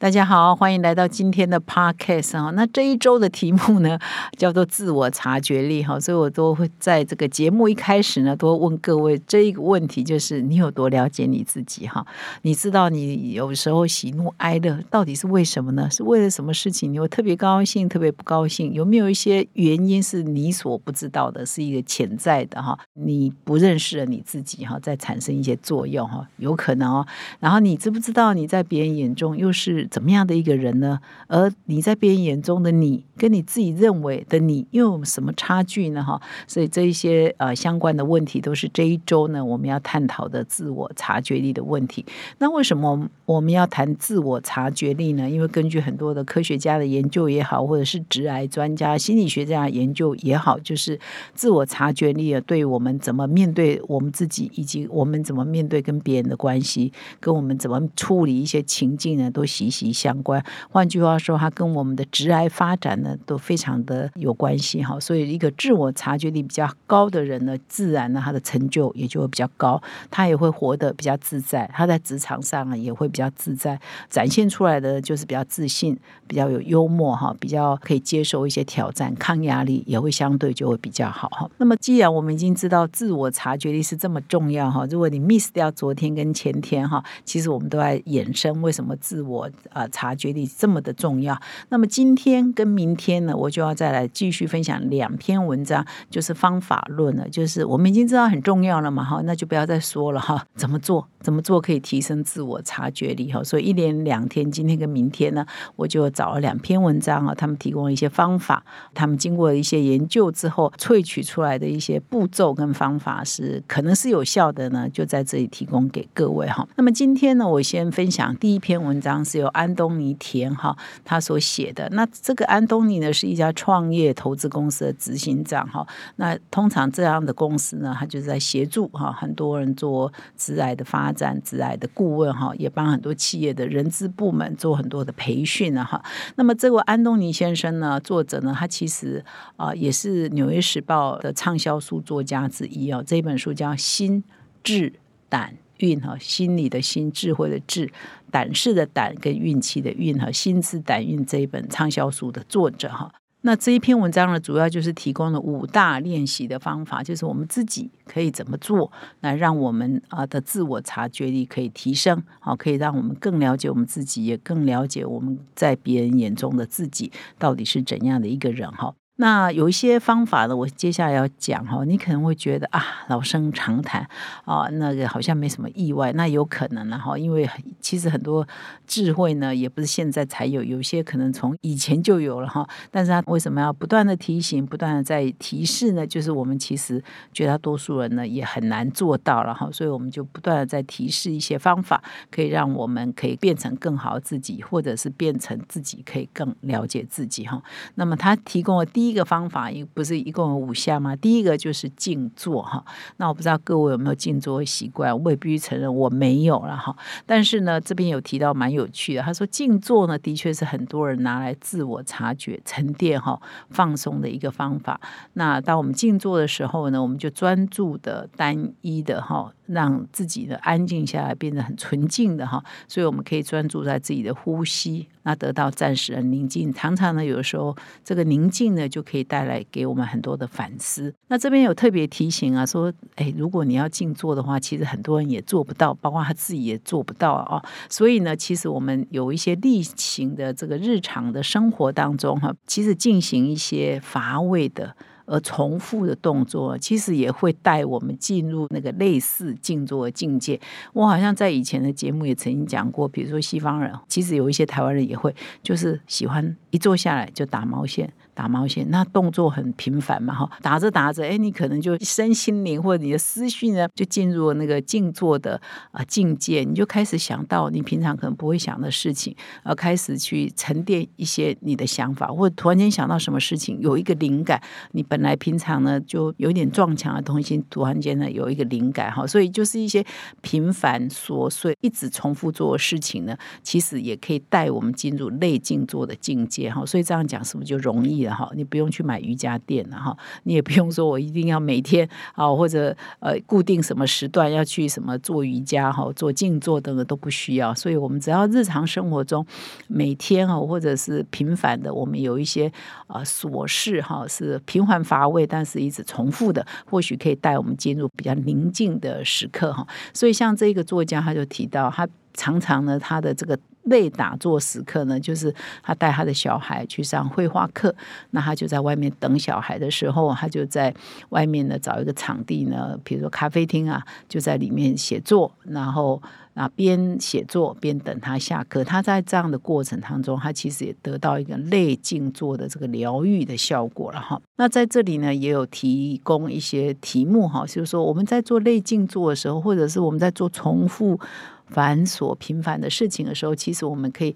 大家好，欢迎来到今天的 podcast 哈。那这一周的题目呢，叫做自我察觉力哈，所以我都会在这个节目一开始呢，都问各位这一个问题，就是你有多了解你自己哈？你知道你有时候喜怒哀乐到底是为什么呢？是为了什么事情？你会特别高兴，特别不高兴？有没有一些原因是你所不知道的，是一个潜在的哈？你不认识了你自己哈，在产生一些作用哈，有可能哦。然后你知不知道你在别人眼中又是？怎么样的一个人呢？而你在别人眼中的你，跟你自己认为的你，又有什么差距呢？哈，所以这一些呃相关的问题，都是这一周呢我们要探讨的自我察觉力的问题。那为什么我们要谈自我察觉力呢？因为根据很多的科学家的研究也好，或者是直癌专家、心理学家研究也好，就是自我察觉力啊，对我们怎么面对我们自己，以及我们怎么面对跟别人的关系，跟我们怎么处理一些情境呢，都息息。及相关，换句话说，它跟我们的直癌发展呢都非常的有关系哈。所以，一个自我察觉力比较高的人呢，自然呢他的成就也就会比较高，他也会活得比较自在，他在职场上呢也会比较自在，展现出来的就是比较自信，比较有幽默哈，比较可以接受一些挑战，抗压力也会相对就会比较好哈。那么，既然我们已经知道自我察觉力是这么重要哈，如果你 miss 掉昨天跟前天哈，其实我们都在衍生为什么自我。啊，察觉力这么的重要。那么今天跟明天呢，我就要再来继续分享两篇文章，就是方法论了。就是我们已经知道很重要了嘛，哈，那就不要再说了哈。怎么做？怎么做可以提升自我察觉力？哈，所以一连两天，今天跟明天呢，我就找了两篇文章啊，他们提供了一些方法，他们经过一些研究之后萃取出来的一些步骤跟方法是可能是有效的呢，就在这里提供给各位哈。那么今天呢，我先分享第一篇文章，是由安东尼田哈他所写的。那这个安东尼呢是一家创业投资公司的执行长哈。那通常这样的公司呢，他就是在协助哈很多人做职癌的发展、职癌的顾问哈，也帮很多企业的人资部门做很多的培训哈。那么这位安东尼先生呢，作者呢，他其实啊也是《纽约时报》的畅销书作家之一哦。这本书叫《心智胆》。运哈，心理的心，智慧的智，胆识的胆，跟运气的运哈，心智胆运这一本畅销书的作者哈，那这一篇文章呢，主要就是提供了五大练习的方法，就是我们自己可以怎么做，来让我们啊的自我察觉力可以提升，好，可以让我们更了解我们自己，也更了解我们在别人眼中的自己到底是怎样的一个人哈。那有一些方法呢，我接下来要讲哈，你可能会觉得啊，老生常谈啊，那个好像没什么意外。那有可能呢哈，因为其实很多智慧呢，也不是现在才有，有些可能从以前就有了哈。但是他为什么要不断的提醒，不断的在提示呢？就是我们其实绝大多数人呢，也很难做到了哈，所以我们就不断的在提示一些方法，可以让我们可以变成更好自己，或者是变成自己可以更了解自己哈。那么他提供了第一个方法，一不是一共有五项吗？第一个就是静坐哈。那我不知道各位有没有静坐的习惯，我也必须承认我没有了哈。但是呢，这边有提到蛮有趣的，他说静坐呢，的确是很多人拿来自我察觉、沉淀哈、放松的一个方法。那当我们静坐的时候呢，我们就专注的、单一的哈，让自己的安静下来，变得很纯净的哈。所以我们可以专注在自己的呼吸。那得到暂时的宁静，常常呢，有的时候这个宁静呢，就就可以带来给我们很多的反思。那这边有特别提醒啊，说，哎，如果你要静坐的话，其实很多人也做不到，包括他自己也做不到啊。所以呢，其实我们有一些例行的这个日常的生活当中哈，其实进行一些乏味的。而重复的动作，其实也会带我们进入那个类似静坐的境界。我好像在以前的节目也曾经讲过，比如说西方人，其实有一些台湾人也会，就是喜欢一坐下来就打毛线。打毛线，那动作很频繁嘛哈，打着打着，哎，你可能就身心灵或者你的思绪呢，就进入了那个静坐的啊境界，你就开始想到你平常可能不会想的事情，而开始去沉淀一些你的想法，或者突然间想到什么事情，有一个灵感，你本来平常呢就有点撞墙的东西，突然间呢有一个灵感哈，所以就是一些平凡琐碎、一直重复做的事情呢，其实也可以带我们进入内静坐的境界哈。所以这样讲是不是就容易了哈？你不用去买瑜伽垫了哈，你也不用说我一定要每天啊或者呃固定什么时段要去什么做瑜伽哈、做静坐等等都不需要。所以我们只要日常生活中每天哈或者是频繁的，我们有一些啊琐事哈是平缓乏味，但是一直重复的，或许可以带我们进入比较宁静的时刻哈。所以像这个作家他就提到，他常常呢他的这个。类打坐时刻呢，就是他带他的小孩去上绘画课，那他就在外面等小孩的时候，他就在外面呢找一个场地呢，比如说咖啡厅啊，就在里面写作，然后啊边写作边等他下课。他在这样的过程当中，他其实也得到一个内静坐的这个疗愈的效果了哈。那在这里呢，也有提供一些题目哈，就是说我们在做内静坐的时候，或者是我们在做重复。繁琐平凡的事情的时候，其实我们可以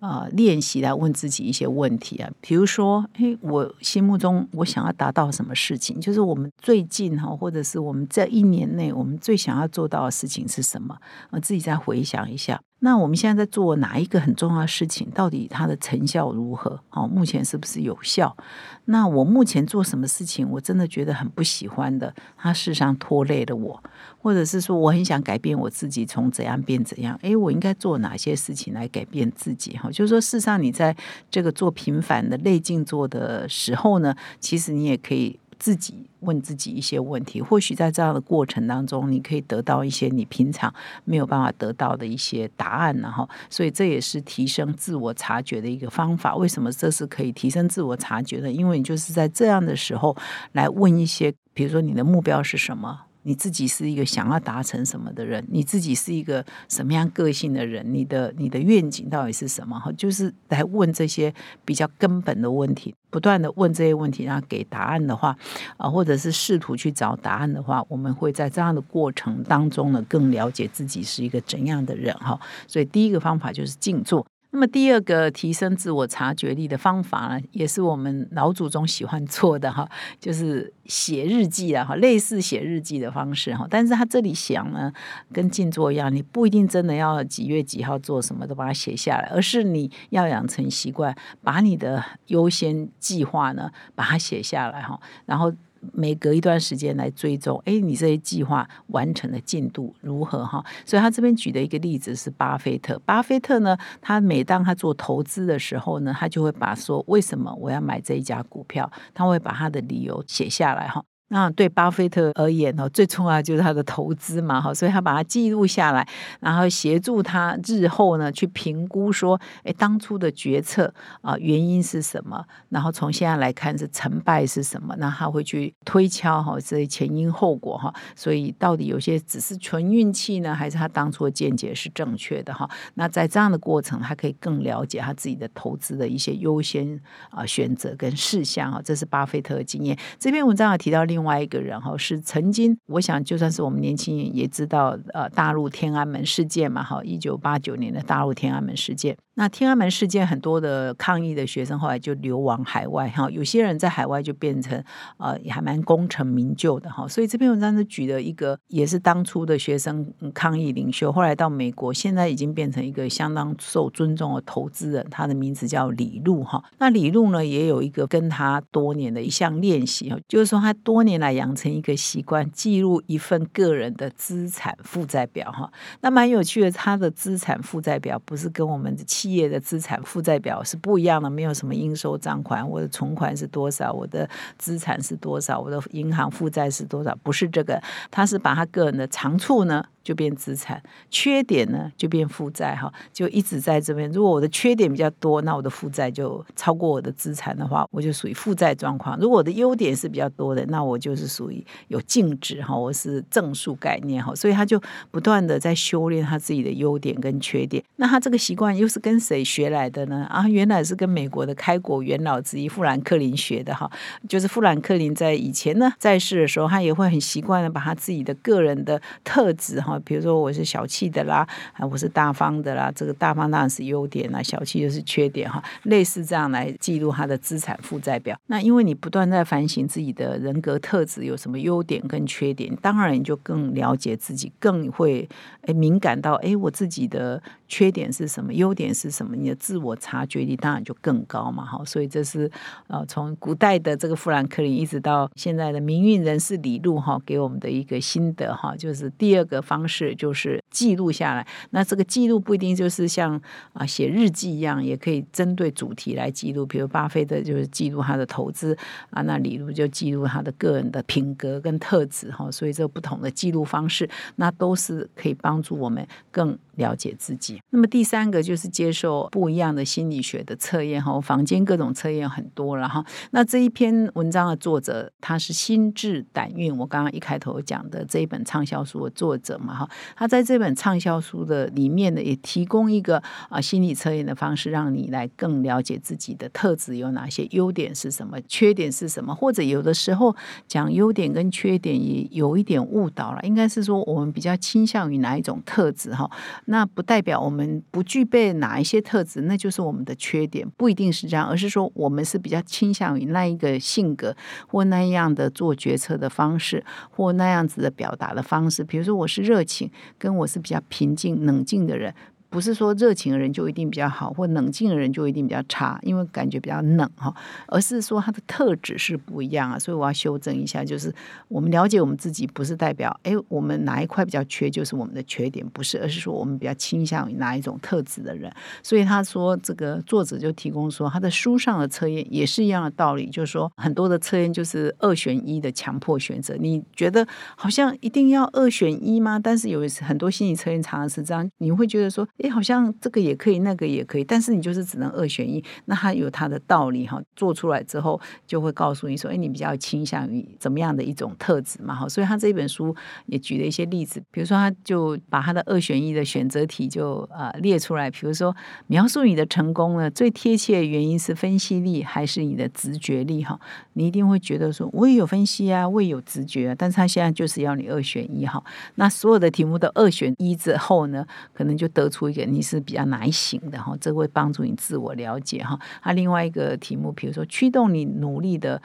啊练习来问自己一些问题啊，比如说，诶，我心目中我想要达到什么事情？就是我们最近哈，或者是我们这一年内，我们最想要做到的事情是什么？我自己再回想一下。那我们现在在做哪一个很重要的事情？到底它的成效如何？哦，目前是不是有效？那我目前做什么事情，我真的觉得很不喜欢的，它事实上拖累了我，或者是说我很想改变我自己，从怎样变怎样？诶，我应该做哪些事情来改变自己？哈，就是说，事实上你在这个做平凡的内静做的时候呢，其实你也可以。自己问自己一些问题，或许在这样的过程当中，你可以得到一些你平常没有办法得到的一些答案，然后，所以这也是提升自我察觉的一个方法。为什么这是可以提升自我察觉的？因为你就是在这样的时候来问一些，比如说你的目标是什么。你自己是一个想要达成什么的人？你自己是一个什么样个性的人？你的你的愿景到底是什么？哈，就是来问这些比较根本的问题，不断的问这些问题，然后给答案的话，啊，或者是试图去找答案的话，我们会在这样的过程当中呢，更了解自己是一个怎样的人哈。所以第一个方法就是静坐。那么第二个提升自我察觉力的方法呢，也是我们老祖宗喜欢做的哈，就是写日记啊哈，类似写日记的方式哈。但是他这里想呢，跟静坐一样，你不一定真的要几月几号做什么都把它写下来，而是你要养成习惯，把你的优先计划呢，把它写下来哈，然后。每隔一段时间来追踪，哎，你这些计划完成的进度如何哈？所以他这边举的一个例子是巴菲特。巴菲特呢，他每当他做投资的时候呢，他就会把说为什么我要买这一家股票，他会把他的理由写下来哈。那对巴菲特而言呢，最重要就是他的投资嘛，哈，所以他把它记录下来，然后协助他日后呢去评估说，哎，当初的决策啊原因是什么？然后从现在来看是成败是什么？那他会去推敲哈这些前因后果哈，所以到底有些只是纯运气呢，还是他当初的见解是正确的哈？那在这样的过程，他可以更了解他自己的投资的一些优先啊选择跟事项啊，这是巴菲特的经验。这篇文章有提到另外。另外一个人哈是曾经，我想就算是我们年轻人也知道，呃，大陆天安门事件嘛，哈，一九八九年的大陆天安门事件。那天安门事件很多的抗议的学生后来就流亡海外哈，有些人在海外就变成呃也还蛮功成名就的哈，所以这篇文章是举了一个也是当初的学生抗议领袖，后来到美国，现在已经变成一个相当受尊重的投资人，他的名字叫李路哈。那李路呢也有一个跟他多年的一项练习哈，就是说他多年来养成一个习惯，记录一份个人的资产负债表哈。那蛮有趣的，他的资产负债表不是跟我们的。企业的资产负债表是不一样的，没有什么应收账款，我的存款是多少，我的资产是多少，我的银行负债是多少，不是这个，他是把他个人的长处呢就变资产，缺点呢就变负债哈，就一直在这边。如果我的缺点比较多，那我的负债就超过我的资产的话，我就属于负债状况。如果我的优点是比较多的，那我就是属于有净值哈，我是正数概念哈，所以他就不断的在修炼他自己的优点跟缺点。那他这个习惯又是跟谁学来的呢？啊，原来是跟美国的开国元老之一富兰克林学的哈，就是富兰克林在以前呢在世的时候，他也会很习惯的把他自己的个人的特质哈。比如说我是小气的啦，啊，我是大方的啦，这个大方当然是优点啦，小气就是缺点哈。类似这样来记录他的资产负债表。那因为你不断在反省自己的人格特质有什么优点跟缺点，当然你就更了解自己，更会诶敏感到诶我自己的缺点是什么，优点是什么，你的自我察觉力当然就更高嘛。哈，所以这是呃从古代的这个富兰克林一直到现在的名运人士李路哈给我们的一个心得哈，就是第二个方。方式就是记录下来，那这个记录不一定就是像啊写日记一样，也可以针对主题来记录。比如巴菲特就是记录他的投资啊，那李路就记录他的个人的品格跟特质哈。所以这不同的记录方式，那都是可以帮助我们更。了解自己。那么第三个就是接受不一样的心理学的测验哈，房间各种测验很多了哈。那这一篇文章的作者他是心智胆运，我刚刚一开头讲的这一本畅销书的作者嘛哈。他在这本畅销书的里面呢，也提供一个啊心理测验的方式，让你来更了解自己的特质有哪些，优点是什么，缺点是什么，或者有的时候讲优点跟缺点也有一点误导了。应该是说我们比较倾向于哪一种特质哈。那不代表我们不具备哪一些特质，那就是我们的缺点，不一定是这样，而是说我们是比较倾向于那一个性格或那样的做决策的方式，或那样子的表达的方式。比如说，我是热情，跟我是比较平静冷静的人。不是说热情的人就一定比较好，或冷静的人就一定比较差，因为感觉比较冷哈，而是说他的特质是不一样啊，所以我要修正一下，就是我们了解我们自己，不是代表哎我们哪一块比较缺就是我们的缺点，不是，而是说我们比较倾向于哪一种特质的人。所以他说这个作者就提供说他的书上的测验也是一样的道理，就是说很多的测验就是二选一的强迫选择，你觉得好像一定要二选一吗？但是有很多心理测验常常是这样，你会觉得说。哎，好像这个也可以，那个也可以，但是你就是只能二选一。那它有它的道理哈，做出来之后就会告诉你说，哎，你比较倾向于怎么样的一种特质嘛？哈，所以他这本书也举了一些例子，比如说他就把他的二选一的选择题就呃列出来，比如说描述你的成功呢，最贴切的原因是分析力还是你的直觉力？哈，你一定会觉得说，我也有分析啊，我也有直觉啊，但是他现在就是要你二选一哈。那所有的题目都二选一之后呢，可能就得出。你是比较哪一型的哈？这会帮助你自我了解哈。啊，另外一个题目，比如说驱动你努力的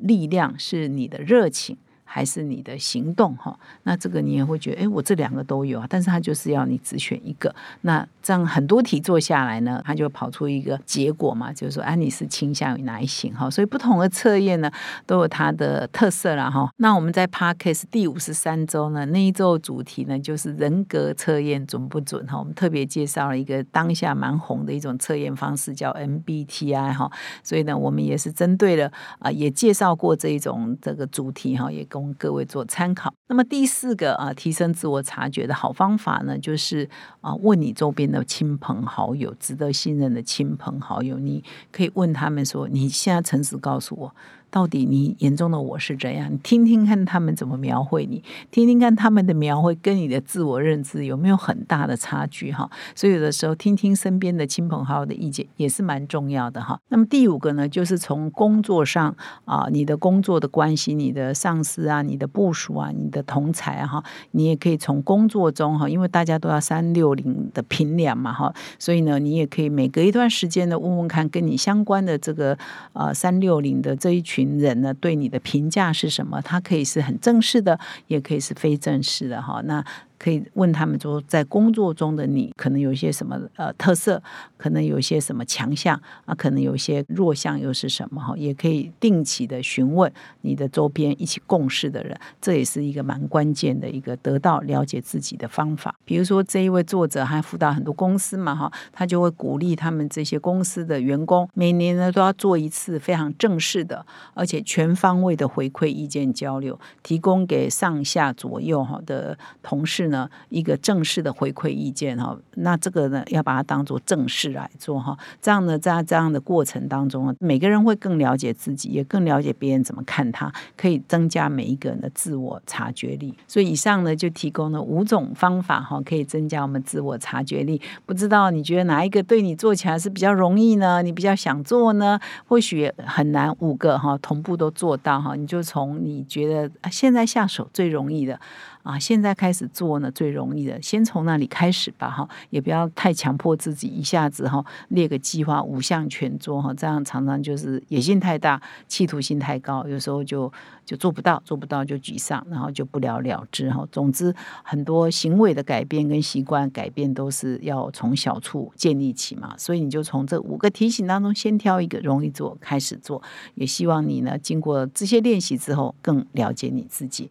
力量是你的热情。还是你的行动哈，那这个你也会觉得，哎，我这两个都有啊，但是他就是要你只选一个。那这样很多题做下来呢，他就跑出一个结果嘛，就是说，啊，你是倾向于哪一型哈？所以不同的测验呢，都有它的特色了哈。那我们在 Parkes 第五十三周呢，那一周主题呢，就是人格测验准不准哈？我们特别介绍了一个当下蛮红的一种测验方式，叫 MBTI 哈。所以呢，我们也是针对了啊，也介绍过这一种这个主题哈，也供。各位做参考。那么第四个啊，提升自我察觉的好方法呢，就是啊，问你周边的亲朋好友，值得信任的亲朋好友，你可以问他们说：“你现在诚实告诉我。”到底你眼中的我是怎样？你听听看他们怎么描绘你，听听看他们的描绘跟你的自我认知有没有很大的差距哈？所以有的时候听听身边的亲朋好友的意见也是蛮重要的哈。那么第五个呢，就是从工作上啊，你的工作的关系，你的上司啊，你的部署啊，你的同才哈，你也可以从工作中哈，因为大家都要三六零的评量嘛哈，所以呢，你也可以每隔一段时间的问问看跟你相关的这个呃三六零的这一群。人呢对你的评价是什么？他可以是很正式的，也可以是非正式的哈。那。可以问他们说，在工作中的你可能有一些什么呃特色，可能有一些什么强项啊，可能有一些弱项又是什么哈？也可以定期的询问你的周边一起共事的人，这也是一个蛮关键的一个得到了解自己的方法。比如说这一位作者还辅导很多公司嘛哈，他就会鼓励他们这些公司的员工每年呢都要做一次非常正式的，而且全方位的回馈意见交流，提供给上下左右哈的同事。是呢一个正式的回馈意见哈。那这个呢要把它当做正式来做哈。这样呢在这样的过程当中，每个人会更了解自己，也更了解别人怎么看他，可以增加每一个人的自我察觉力。所以以上呢就提供了五种方法哈，可以增加我们自我察觉力。不知道你觉得哪一个对你做起来是比较容易呢？你比较想做呢？或许很难五个哈同步都做到哈，你就从你觉得现在下手最容易的。啊，现在开始做呢最容易的，先从那里开始吧，哈，也不要太强迫自己，一下子哈列个计划五项全做哈，这样常常就是野心太大，企图心太高，有时候就就做不到，做不到就沮丧，然后就不了了之哈。总之，很多行为的改变跟习惯改变都是要从小处建立起嘛，所以你就从这五个提醒当中先挑一个容易做开始做，也希望你呢经过这些练习之后，更了解你自己。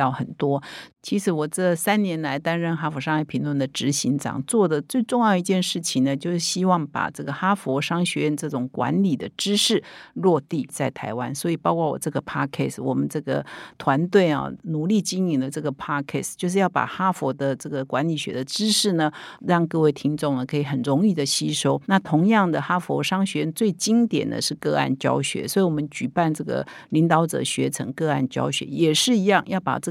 很。多，其实我这三年来担任哈佛商业评论的执行长，做的最重要一件事情呢，就是希望把这个哈佛商学院这种管理的知识落地在台湾。所以，包括我这个 podcast，我们这个团队啊，努力经营的这个 podcast，就是要把哈佛的这个管理学的知识呢，让各位听众呢可以很容易的吸收。那同样的，哈佛商学院最经典的是个案教学，所以我们举办这个领导者学成个案教学也是一样，要把这